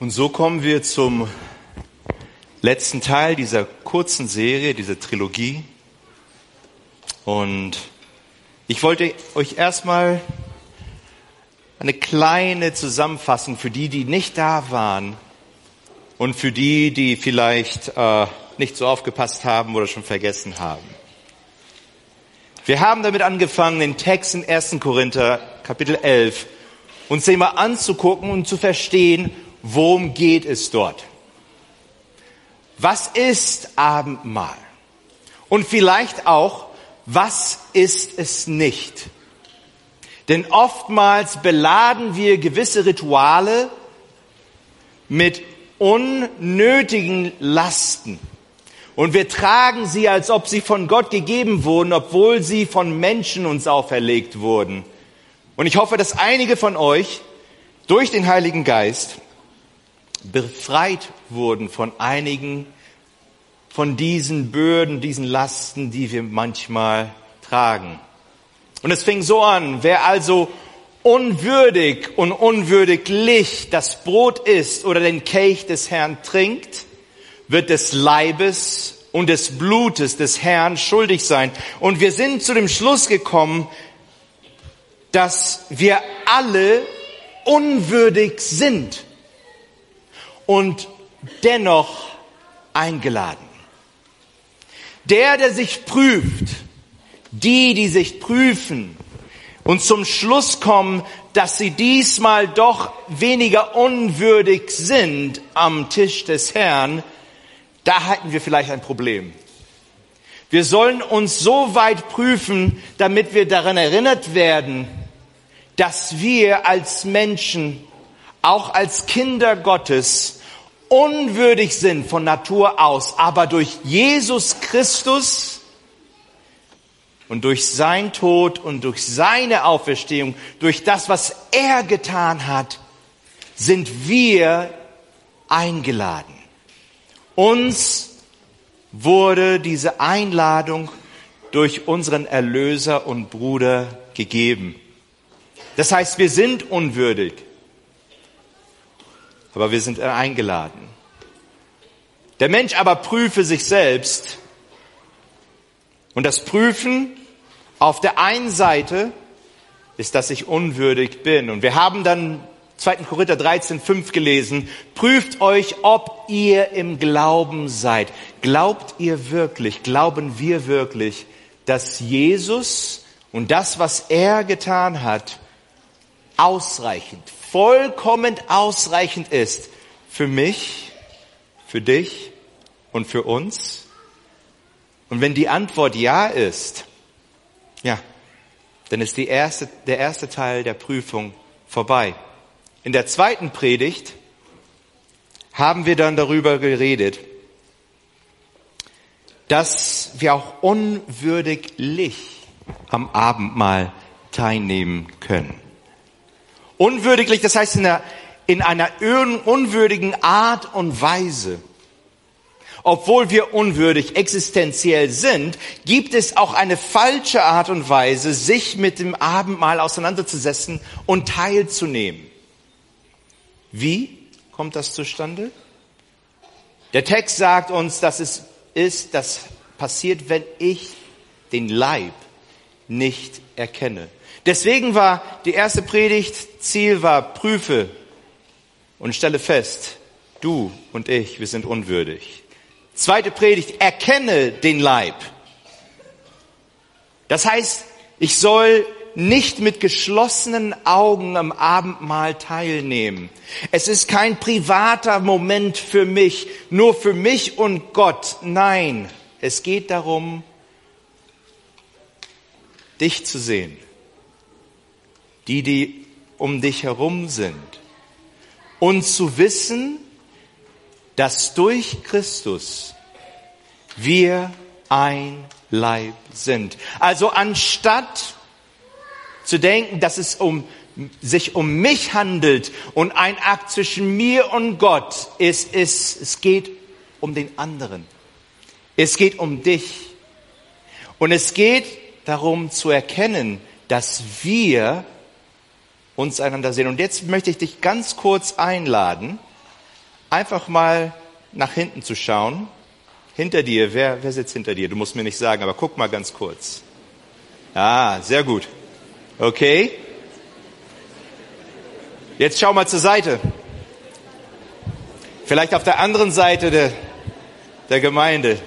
Und so kommen wir zum letzten Teil dieser kurzen Serie, dieser Trilogie. Und ich wollte euch erstmal eine kleine Zusammenfassung für die, die nicht da waren und für die, die vielleicht äh, nicht so aufgepasst haben oder schon vergessen haben. Wir haben damit angefangen, den Text in 1. Korinther Kapitel 11 uns mal anzugucken und zu verstehen, worum geht es dort. Was ist Abendmahl? Und vielleicht auch, was ist es nicht? Denn oftmals beladen wir gewisse Rituale mit unnötigen Lasten. Und wir tragen sie, als ob sie von Gott gegeben wurden, obwohl sie von Menschen uns auferlegt wurden. Und ich hoffe, dass einige von euch durch den Heiligen Geist befreit wurden von einigen von diesen Bürden, diesen Lasten, die wir manchmal tragen. Und es fing so an, wer also unwürdig und unwürdiglich das Brot isst oder den Kelch des Herrn trinkt, wird des Leibes und des Blutes des Herrn schuldig sein. Und wir sind zu dem Schluss gekommen, dass wir alle unwürdig sind und dennoch eingeladen. Der, der sich prüft, die, die sich prüfen und zum Schluss kommen, dass sie diesmal doch weniger unwürdig sind am Tisch des Herrn, da hatten wir vielleicht ein Problem. Wir sollen uns so weit prüfen, damit wir daran erinnert werden, dass wir als Menschen, auch als Kinder Gottes, unwürdig sind von Natur aus, aber durch Jesus Christus und durch sein Tod und durch seine Auferstehung, durch das, was er getan hat, sind wir eingeladen. Uns wurde diese Einladung durch unseren Erlöser und Bruder gegeben. Das heißt, wir sind unwürdig, aber wir sind eingeladen. Der Mensch aber prüfe sich selbst. Und das Prüfen auf der einen Seite ist, dass ich unwürdig bin. Und wir haben dann 2. Korinther 13, 5 gelesen. Prüft euch, ob ihr im Glauben seid. Glaubt ihr wirklich, glauben wir wirklich, dass Jesus und das, was er getan hat, ausreichend, vollkommen ausreichend ist für mich, für dich und für uns? Und wenn die Antwort ja ist, ja, dann ist die erste, der erste Teil der Prüfung vorbei. In der zweiten Predigt haben wir dann darüber geredet, dass wir auch unwürdiglich am Abendmahl teilnehmen können. Unwürdiglich, das heißt in einer, in einer unwürdigen Art und Weise. Obwohl wir unwürdig existenziell sind, gibt es auch eine falsche Art und Weise, sich mit dem Abendmahl auseinanderzusetzen und teilzunehmen. Wie kommt das zustande? Der Text sagt uns, dass es ist, das passiert, wenn ich den Leib nicht erkenne. Deswegen war die erste Predigt, Ziel war, prüfe und stelle fest, du und ich, wir sind unwürdig. Zweite Predigt, erkenne den Leib. Das heißt, ich soll nicht mit geschlossenen Augen am Abendmahl teilnehmen. Es ist kein privater Moment für mich, nur für mich und Gott. Nein, es geht darum, dich zu sehen, die, die um dich herum sind, und zu wissen, dass durch Christus wir ein Leib sind. Also anstatt zu denken, dass es um, sich um mich handelt und ein Akt zwischen mir und Gott ist, ist, es geht um den anderen. Es geht um dich. Und es geht darum zu erkennen, dass wir uns einander sehen. Und jetzt möchte ich dich ganz kurz einladen, einfach mal nach hinten zu schauen. Hinter dir, wer, wer sitzt hinter dir? Du musst mir nicht sagen, aber guck mal ganz kurz. Ah, sehr gut. Okay. Jetzt schau mal zur Seite. Vielleicht auf der anderen Seite der, der Gemeinde.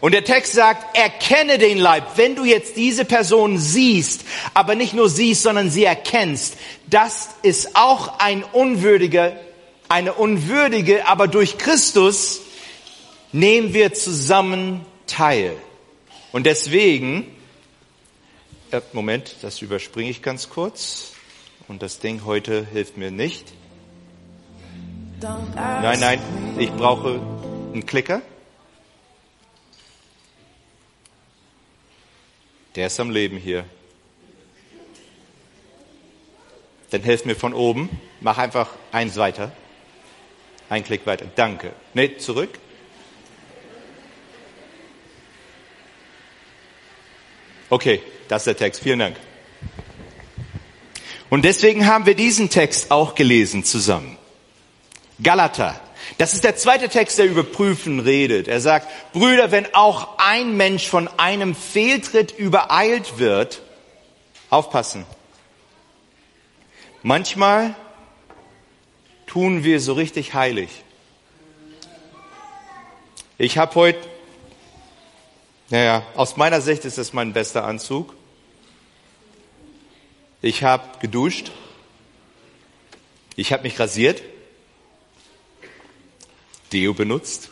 Und der Text sagt, erkenne den Leib. Wenn du jetzt diese Person siehst, aber nicht nur siehst, sondern sie erkennst, das ist auch ein unwürdiger, eine unwürdige, aber durch Christus nehmen wir zusammen teil. Und deswegen, äh, Moment, das überspringe ich ganz kurz. Und das Ding heute hilft mir nicht. Nein, nein, ich brauche einen Klicker. Der ist am Leben hier. Dann helft mir von oben. Mach einfach eins weiter. Ein Klick weiter. Danke. Nee, zurück. Okay, das ist der Text. Vielen Dank. Und deswegen haben wir diesen Text auch gelesen zusammen. Galater. Das ist der zweite Text, der über Prüfen redet. Er sagt, Brüder, wenn auch ein Mensch von einem Fehltritt übereilt wird, aufpassen. Manchmal tun wir so richtig heilig. Ich habe heute, naja, aus meiner Sicht ist das mein bester Anzug. Ich habe geduscht. Ich habe mich rasiert. Deo benutzt.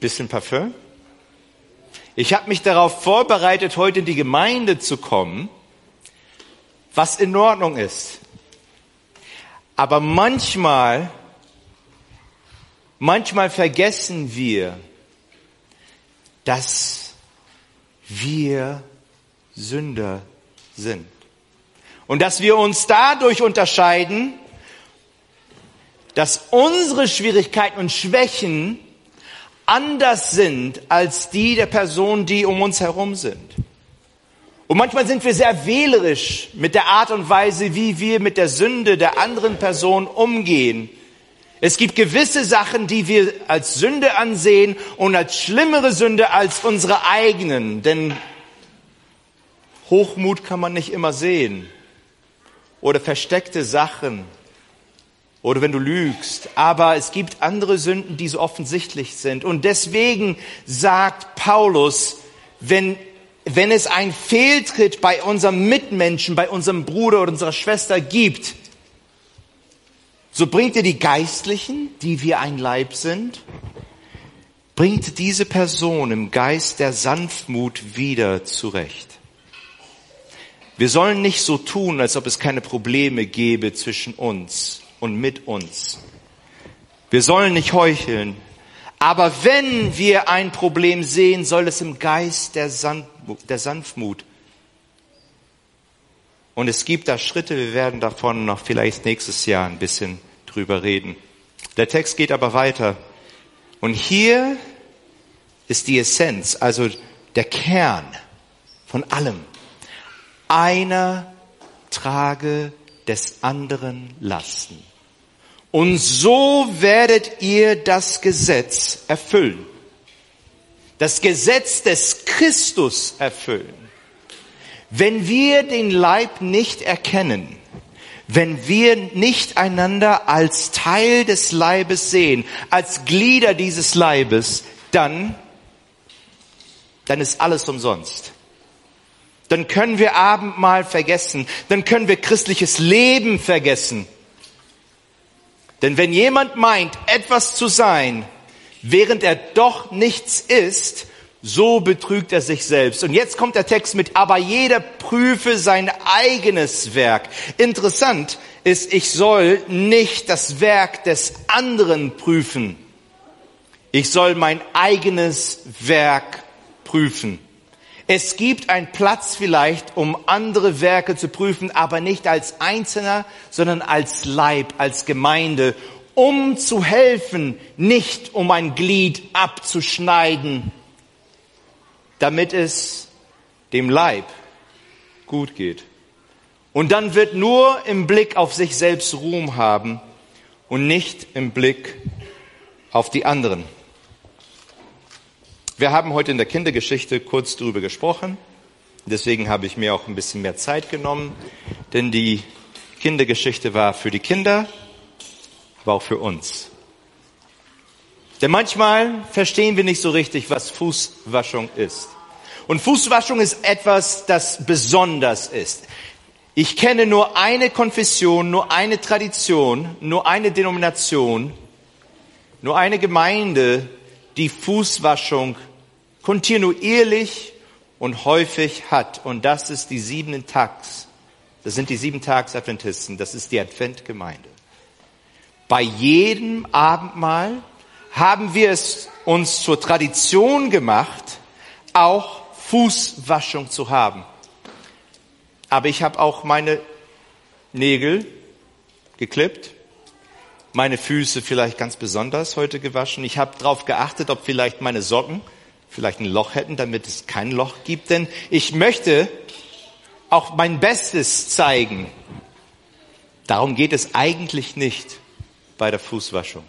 Bisschen Parfüm. Ich habe mich darauf vorbereitet, heute in die Gemeinde zu kommen, was in Ordnung ist. Aber manchmal, manchmal vergessen wir, dass wir Sünder sind. Und dass wir uns dadurch unterscheiden, dass unsere Schwierigkeiten und Schwächen anders sind als die der Personen, die um uns herum sind. Und manchmal sind wir sehr wählerisch mit der Art und Weise, wie wir mit der Sünde der anderen Person umgehen. Es gibt gewisse Sachen, die wir als Sünde ansehen und als schlimmere Sünde als unsere eigenen. Denn Hochmut kann man nicht immer sehen. Oder versteckte Sachen. Oder wenn du lügst. Aber es gibt andere Sünden, die so offensichtlich sind. Und deswegen sagt Paulus, wenn, wenn es ein Fehltritt bei unserem Mitmenschen, bei unserem Bruder oder unserer Schwester gibt, so bringt ihr die Geistlichen, die wir ein Leib sind, bringt diese Person im Geist der Sanftmut wieder zurecht. Wir sollen nicht so tun, als ob es keine Probleme gäbe zwischen uns und mit uns. Wir sollen nicht heucheln. Aber wenn wir ein Problem sehen, soll es im Geist der, Sanftmut. Und es gibt da Schritte, wir werden davon noch vielleicht nächstes Jahr ein bisschen drüber reden. Der Text geht aber weiter. Und hier ist die Essenz, also der Kern von allem. Einer trage des anderen Lasten. Und so werdet ihr das Gesetz erfüllen. Das Gesetz des Christus erfüllen. Wenn wir den Leib nicht erkennen, wenn wir nicht einander als Teil des Leibes sehen, als Glieder dieses Leibes, dann, dann ist alles umsonst dann können wir Abendmahl vergessen, dann können wir christliches Leben vergessen. Denn wenn jemand meint, etwas zu sein, während er doch nichts ist, so betrügt er sich selbst. Und jetzt kommt der Text mit, aber jeder prüfe sein eigenes Werk. Interessant ist, ich soll nicht das Werk des anderen prüfen. Ich soll mein eigenes Werk prüfen. Es gibt einen Platz vielleicht, um andere Werke zu prüfen, aber nicht als Einzelner, sondern als Leib, als Gemeinde, um zu helfen, nicht um ein Glied abzuschneiden, damit es dem Leib gut geht. und dann wird nur im Blick auf sich selbst Ruhm haben und nicht im Blick auf die anderen. Wir haben heute in der Kindergeschichte kurz darüber gesprochen. Deswegen habe ich mir auch ein bisschen mehr Zeit genommen, denn die Kindergeschichte war für die Kinder, aber auch für uns. Denn manchmal verstehen wir nicht so richtig, was Fußwaschung ist. Und Fußwaschung ist etwas, das besonders ist. Ich kenne nur eine Konfession, nur eine Tradition, nur eine Denomination, nur eine Gemeinde, die Fußwaschung kontinuierlich und häufig hat. Und das ist die siebenten Tags. Das sind die sieben Tags Adventisten. Das ist die Adventgemeinde. Bei jedem Abendmahl haben wir es uns zur Tradition gemacht, auch Fußwaschung zu haben. Aber ich habe auch meine Nägel geklippt, meine Füße vielleicht ganz besonders heute gewaschen. Ich habe darauf geachtet, ob vielleicht meine Socken vielleicht ein Loch hätten, damit es kein Loch gibt. Denn ich möchte auch mein Bestes zeigen. Darum geht es eigentlich nicht bei der Fußwaschung.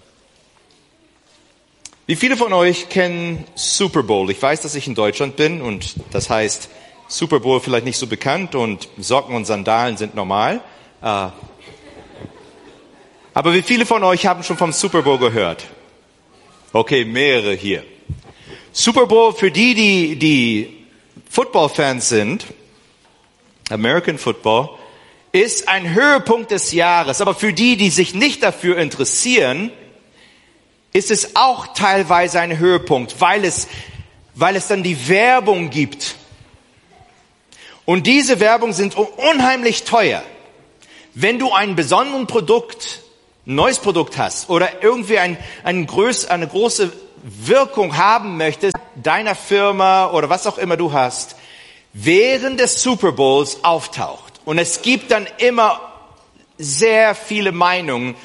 Wie viele von euch kennen Super Bowl? Ich weiß, dass ich in Deutschland bin und das heißt Super Bowl vielleicht nicht so bekannt und Socken und Sandalen sind normal. Äh, aber wie viele von euch haben schon vom Super Bowl gehört? Okay, mehrere hier. Super Bowl für die, die, die Football-Fans sind, American Football, ist ein Höhepunkt des Jahres. Aber für die, die sich nicht dafür interessieren, ist es auch teilweise ein Höhepunkt, weil es, weil es dann die Werbung gibt. Und diese Werbung sind unheimlich teuer. Wenn du ein besonderes Produkt, neues Produkt hast oder irgendwie ein, ein größ, eine große Wirkung haben möchtest, deiner Firma oder was auch immer du hast, während des Super Bowls auftaucht. Und es gibt dann immer sehr viele Meinungen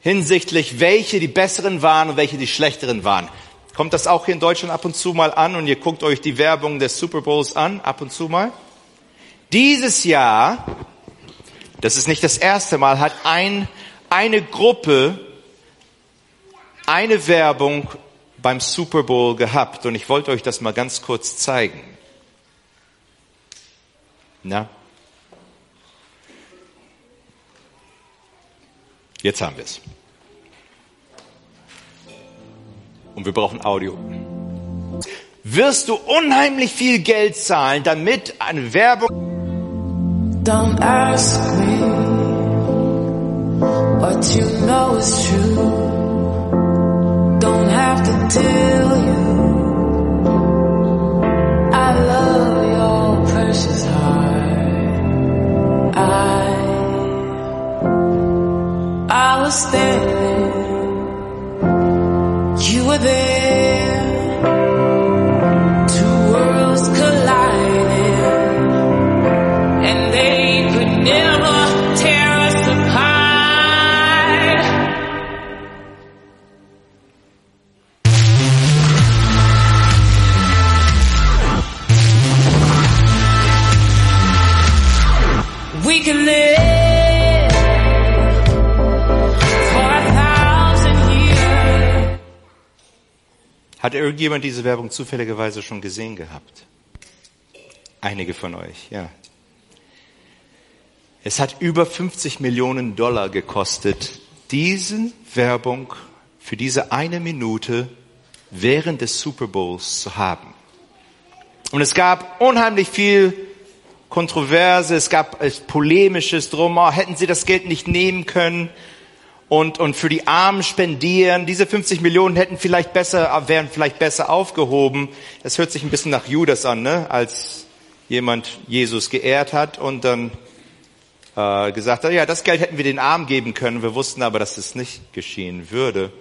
hinsichtlich, welche die besseren waren und welche die schlechteren waren. Kommt das auch hier in Deutschland ab und zu mal an und ihr guckt euch die Werbung des Super Bowls an, ab und zu mal? Dieses Jahr, das ist nicht das erste Mal, hat ein, eine Gruppe eine Werbung beim Super Bowl gehabt und ich wollte euch das mal ganz kurz zeigen. Na? Jetzt haben wir es. Und wir brauchen Audio. Wirst du unheimlich viel Geld zahlen, damit eine Werbung. Don't ask me what you know is true. Don't have to tell you. I love your precious heart. I, I was there Hat irgendjemand diese Werbung zufälligerweise schon gesehen gehabt? Einige von euch, ja. Es hat über 50 Millionen Dollar gekostet, diese Werbung für diese eine Minute während des Super Bowls zu haben. Und es gab unheimlich viel Kontroverse, es gab polemisches drum, oh, hätten sie das Geld nicht nehmen können, und, und für die Armen spendieren. Diese 50 Millionen hätten vielleicht besser, wären vielleicht besser aufgehoben. Das hört sich ein bisschen nach Judas an, ne? als jemand Jesus geehrt hat und dann äh, gesagt hat, ja, das Geld hätten wir den Armen geben können. Wir wussten aber, dass das nicht geschehen würde.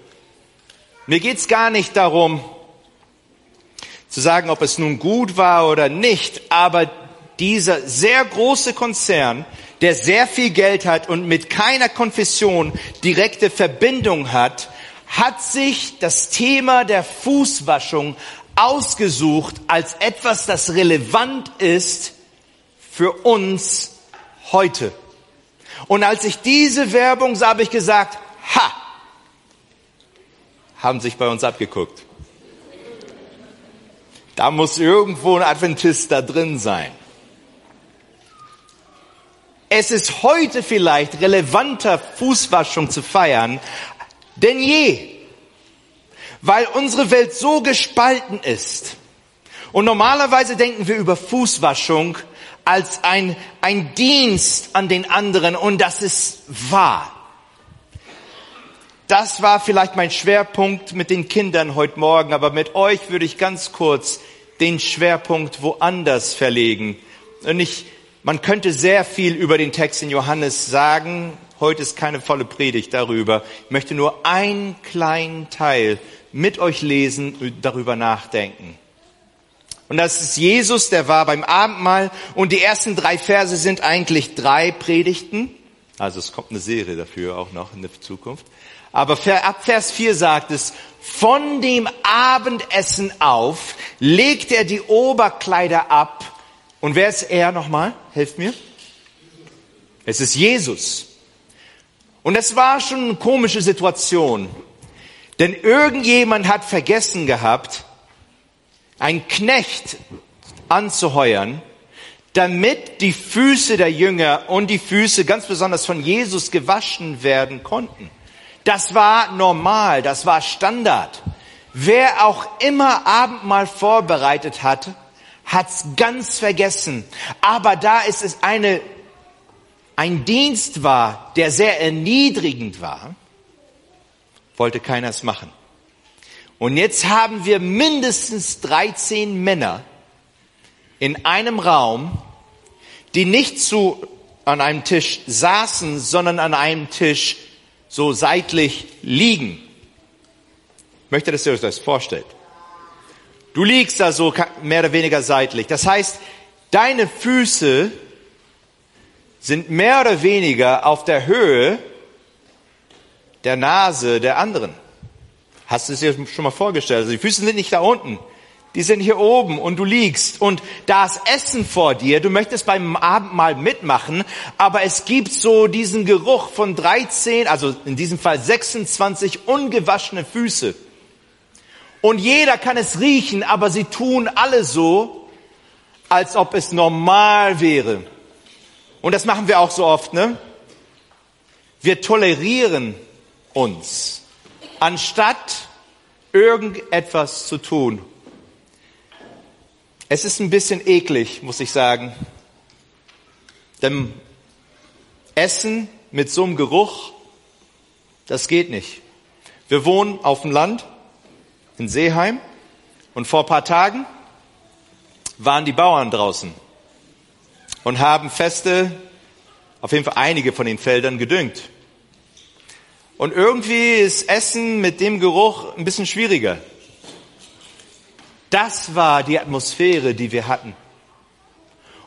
Mir geht's gar nicht darum, zu sagen, ob es nun gut war oder nicht, aber dieser sehr große Konzern, der sehr viel Geld hat und mit keiner Konfession direkte Verbindung hat, hat sich das Thema der Fußwaschung ausgesucht als etwas, das relevant ist für uns heute. Und als ich diese Werbung sah, habe ich gesagt, ha, haben sich bei uns abgeguckt. Da muss irgendwo ein Adventist da drin sein. Es ist heute vielleicht relevanter, Fußwaschung zu feiern, denn je. Weil unsere Welt so gespalten ist. Und normalerweise denken wir über Fußwaschung als ein, ein Dienst an den anderen und das ist wahr. Das war vielleicht mein Schwerpunkt mit den Kindern heute Morgen, aber mit euch würde ich ganz kurz den Schwerpunkt woanders verlegen. Und ich, man könnte sehr viel über den Text in Johannes sagen. Heute ist keine volle Predigt darüber. Ich möchte nur einen kleinen Teil mit euch lesen und darüber nachdenken. Und das ist Jesus, der war beim Abendmahl und die ersten drei Verse sind eigentlich drei Predigten. Also es kommt eine Serie dafür auch noch in der Zukunft. Aber ab Vers 4 sagt es, von dem Abendessen auf legt er die Oberkleider ab. Und wer ist er nochmal? Helft mir. Es ist Jesus. Und es war schon eine komische Situation. Denn irgendjemand hat vergessen gehabt, ein Knecht anzuheuern, damit die Füße der Jünger und die Füße ganz besonders von Jesus gewaschen werden konnten. Das war normal, das war Standard. Wer auch immer Abendmahl vorbereitet hat, hat's ganz vergessen. Aber da ist es eine, ein Dienst war, der sehr erniedrigend war, wollte keiner es machen. Und jetzt haben wir mindestens 13 Männer in einem Raum, die nicht zu, an einem Tisch saßen, sondern an einem Tisch so seitlich liegen. Ich möchte, dass ihr euch das vorstellt. Du liegst da so mehr oder weniger seitlich. Das heißt, deine Füße sind mehr oder weniger auf der Höhe der Nase der anderen. Hast du es dir schon mal vorgestellt? Also die Füße sind nicht da unten die sind hier oben und du liegst und da ist Essen vor dir, du möchtest beim Abendmahl mitmachen, aber es gibt so diesen Geruch von 13, also in diesem Fall 26 ungewaschene Füße. Und jeder kann es riechen, aber sie tun alle so, als ob es normal wäre. Und das machen wir auch so oft, ne? Wir tolerieren uns, anstatt irgendetwas zu tun. Es ist ein bisschen eklig, muss ich sagen. Denn Essen mit so einem Geruch, das geht nicht. Wir wohnen auf dem Land in Seeheim und vor ein paar Tagen waren die Bauern draußen und haben Feste, auf jeden Fall einige von den Feldern gedüngt. Und irgendwie ist Essen mit dem Geruch ein bisschen schwieriger. Das war die Atmosphäre, die wir hatten.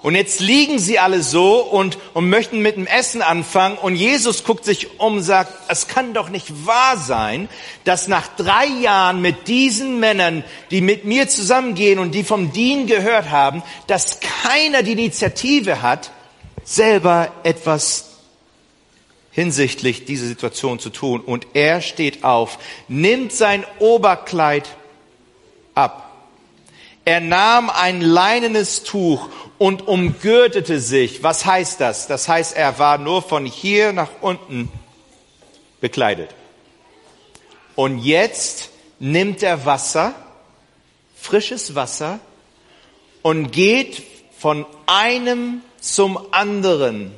Und jetzt liegen sie alle so und, und möchten mit dem Essen anfangen. Und Jesus guckt sich um und sagt, es kann doch nicht wahr sein, dass nach drei Jahren mit diesen Männern, die mit mir zusammengehen und die vom Dien gehört haben, dass keiner die Initiative hat, selber etwas hinsichtlich dieser Situation zu tun. Und er steht auf, nimmt sein Oberkleid ab er nahm ein leinenes Tuch und umgürtete sich. Was heißt das? Das heißt, er war nur von hier nach unten bekleidet. Und jetzt nimmt er Wasser, frisches Wasser, und geht von einem zum anderen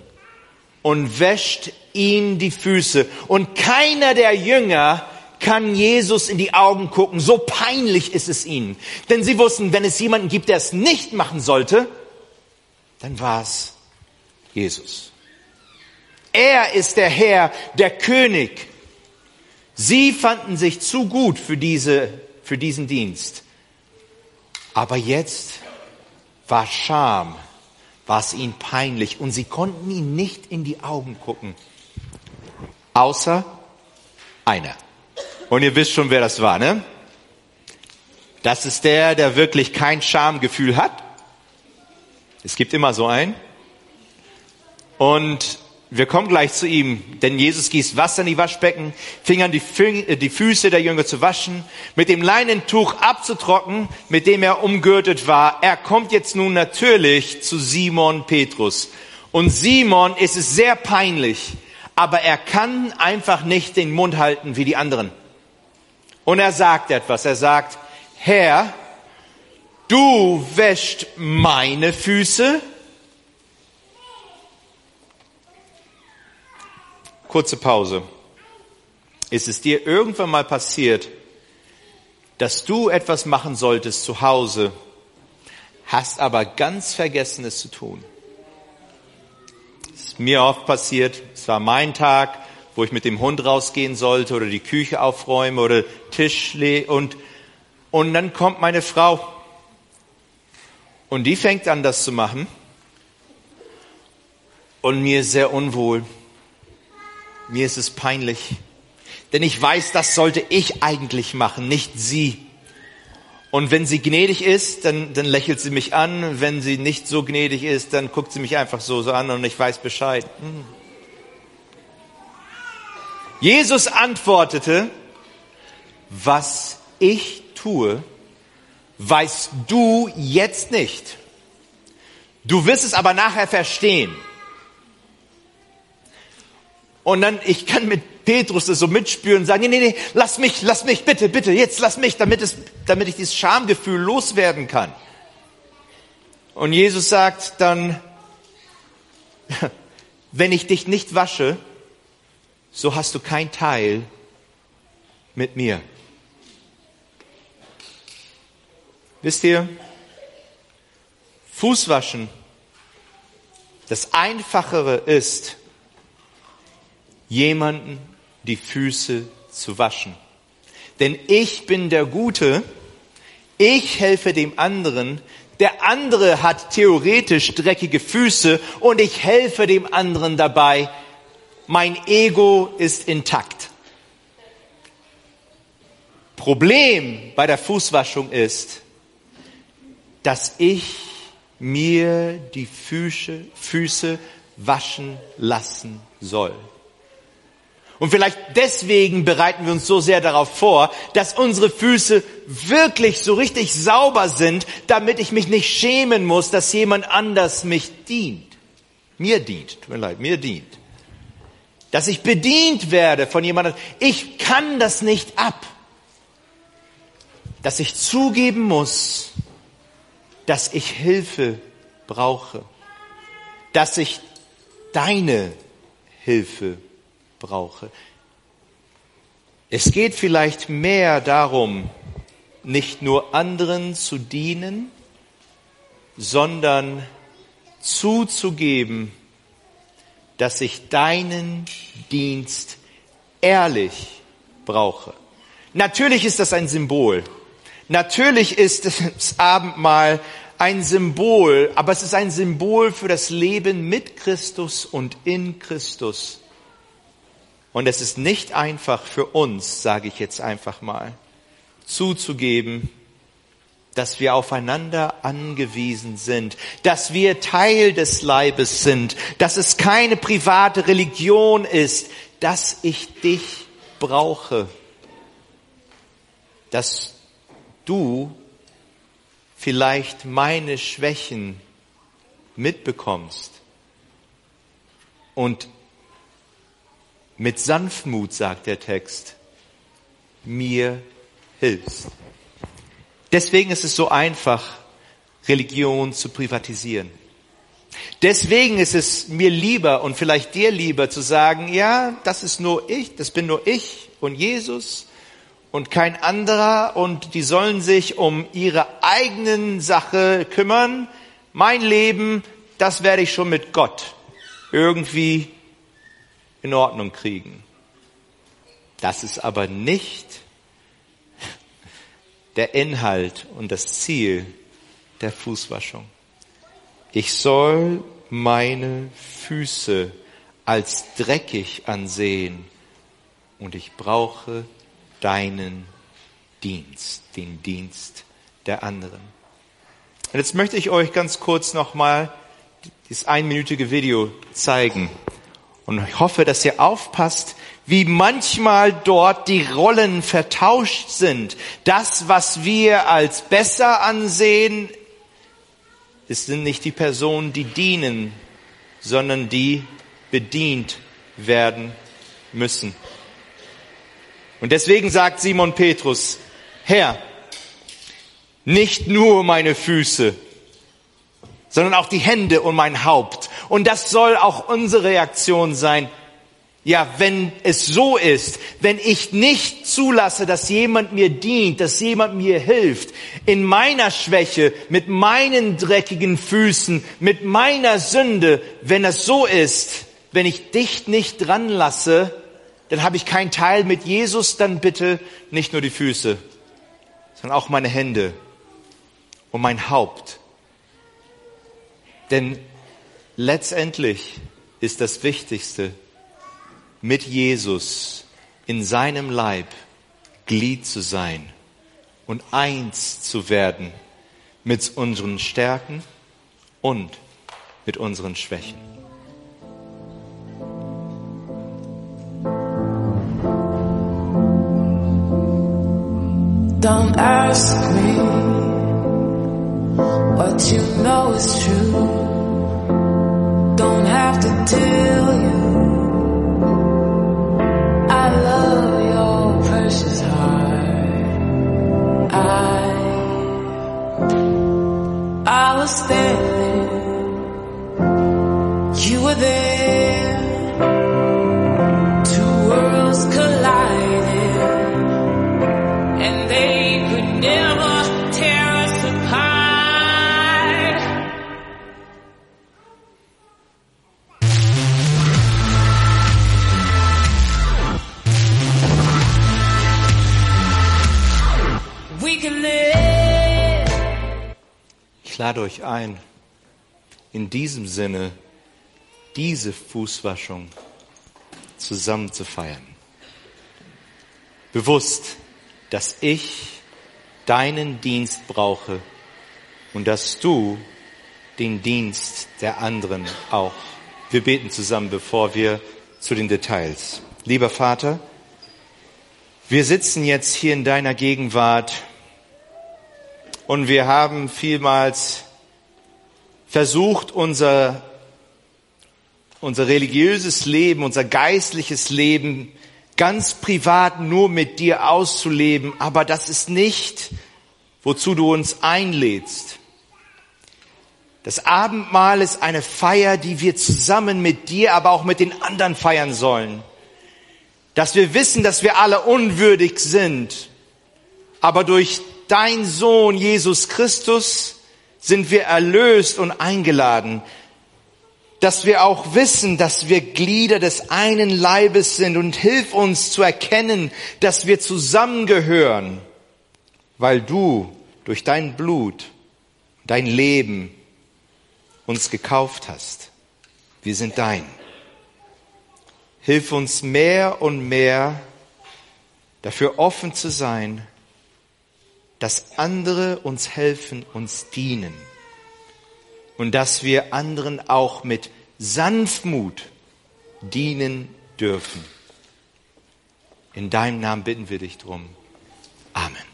und wäscht ihm die Füße. Und keiner der Jünger kann Jesus in die Augen gucken. So peinlich ist es ihnen. Denn sie wussten, wenn es jemanden gibt, der es nicht machen sollte, dann war es Jesus. Er ist der Herr, der König. Sie fanden sich zu gut für, diese, für diesen Dienst. Aber jetzt war Scham, war es ihnen peinlich und sie konnten ihn nicht in die Augen gucken. Außer einer. Und ihr wisst schon, wer das war, ne? Das ist der, der wirklich kein Schamgefühl hat. Es gibt immer so einen. Und wir kommen gleich zu ihm, denn Jesus gießt Wasser in die Waschbecken, fing an die, äh, die Füße der Jünger zu waschen, mit dem Leinentuch abzutrocknen, mit dem er umgürtet war. Er kommt jetzt nun natürlich zu Simon Petrus. Und Simon ist es sehr peinlich, aber er kann einfach nicht den Mund halten wie die anderen. Und er sagt etwas. Er sagt, Herr, du wäscht meine Füße. Kurze Pause. Ist es dir irgendwann mal passiert, dass du etwas machen solltest zu Hause, hast aber ganz vergessen es zu tun? ist mir oft passiert. Es war mein Tag, wo ich mit dem Hund rausgehen sollte oder die Küche aufräumen oder Tisch und und dann kommt meine Frau und die fängt an, das zu machen und mir ist sehr unwohl. Mir ist es peinlich, denn ich weiß, das sollte ich eigentlich machen, nicht sie. Und wenn sie gnädig ist, dann, dann lächelt sie mich an. Wenn sie nicht so gnädig ist, dann guckt sie mich einfach so, so an und ich weiß Bescheid. Hm. Jesus antwortete, was ich tue, weißt du jetzt nicht. Du wirst es aber nachher verstehen. Und dann, ich kann mit Petrus das so mitspüren und sagen, nee, nee, nee, lass mich, lass mich, bitte, bitte, jetzt lass mich, damit, es, damit ich dieses Schamgefühl loswerden kann. Und Jesus sagt dann, wenn ich dich nicht wasche, so hast du kein Teil mit mir. Wisst ihr, Fußwaschen, das Einfachere ist, jemanden die Füße zu waschen. Denn ich bin der Gute, ich helfe dem anderen, der andere hat theoretisch dreckige Füße und ich helfe dem anderen dabei. Mein Ego ist intakt. Problem bei der Fußwaschung ist, dass ich mir die Füße, Füße waschen lassen soll. Und vielleicht deswegen bereiten wir uns so sehr darauf vor, dass unsere Füße wirklich so richtig sauber sind, damit ich mich nicht schämen muss, dass jemand anders mich dient. Mir dient, tut mir leid, mir dient. Dass ich bedient werde von jemandem. Ich kann das nicht ab. Dass ich zugeben muss, dass ich Hilfe brauche. Dass ich deine Hilfe brauche. Es geht vielleicht mehr darum, nicht nur anderen zu dienen, sondern zuzugeben, dass ich deinen Dienst ehrlich brauche. Natürlich ist das ein Symbol. Natürlich ist das Abendmahl ein Symbol, aber es ist ein Symbol für das Leben mit Christus und in Christus. Und es ist nicht einfach für uns, sage ich jetzt einfach mal, zuzugeben, dass wir aufeinander angewiesen sind, dass wir Teil des Leibes sind, dass es keine private Religion ist, dass ich dich brauche, dass du vielleicht meine Schwächen mitbekommst und mit Sanftmut, sagt der Text, mir hilfst. Deswegen ist es so einfach, Religion zu privatisieren. Deswegen ist es mir lieber und vielleicht dir lieber zu sagen, ja, das ist nur ich, das bin nur ich und Jesus und kein anderer und die sollen sich um ihre eigenen Sache kümmern. Mein Leben, das werde ich schon mit Gott irgendwie in Ordnung kriegen. Das ist aber nicht der Inhalt und das Ziel der Fußwaschung. Ich soll meine Füße als dreckig ansehen und ich brauche deinen Dienst, den Dienst der anderen. Und jetzt möchte ich euch ganz kurz nochmal dieses einminütige Video zeigen. Und ich hoffe, dass ihr aufpasst, wie manchmal dort die Rollen vertauscht sind. Das, was wir als besser ansehen, es sind nicht die Personen, die dienen, sondern die bedient werden müssen. Und deswegen sagt Simon Petrus, Herr, nicht nur meine Füße, sondern auch die Hände und mein Haupt. Und das soll auch unsere Reaktion sein. Ja, wenn es so ist, wenn ich nicht zulasse, dass jemand mir dient, dass jemand mir hilft, in meiner Schwäche, mit meinen dreckigen Füßen, mit meiner Sünde, wenn es so ist, wenn ich dich nicht dran lasse, dann habe ich keinen Teil mit Jesus, dann bitte nicht nur die Füße, sondern auch meine Hände und mein Haupt. Denn letztendlich ist das Wichtigste, mit Jesus in seinem Leib Glied zu sein und eins zu werden mit unseren Stärken und mit unseren Schwächen. Don't ask me what you know is true. Don't have to tell you. I love your precious heart. I I will stay. Ich lade euch ein, in diesem Sinne diese Fußwaschung zusammen zu feiern. Bewusst, dass ich deinen Dienst brauche und dass du den Dienst der anderen auch. Wir beten zusammen, bevor wir zu den Details. Lieber Vater, wir sitzen jetzt hier in deiner Gegenwart und wir haben vielmals versucht, unser, unser religiöses Leben, unser geistliches Leben ganz privat nur mit dir auszuleben. Aber das ist nicht, wozu du uns einlädst. Das Abendmahl ist eine Feier, die wir zusammen mit dir, aber auch mit den anderen feiern sollen. Dass wir wissen, dass wir alle unwürdig sind, aber durch dein Sohn Jesus Christus sind wir erlöst und eingeladen, dass wir auch wissen, dass wir Glieder des einen Leibes sind und hilf uns zu erkennen, dass wir zusammengehören, weil du durch dein Blut, dein Leben uns gekauft hast. Wir sind dein. Hilf uns mehr und mehr dafür offen zu sein, dass andere uns helfen, uns dienen und dass wir anderen auch mit Sanftmut dienen dürfen. In deinem Namen bitten wir dich drum. Amen.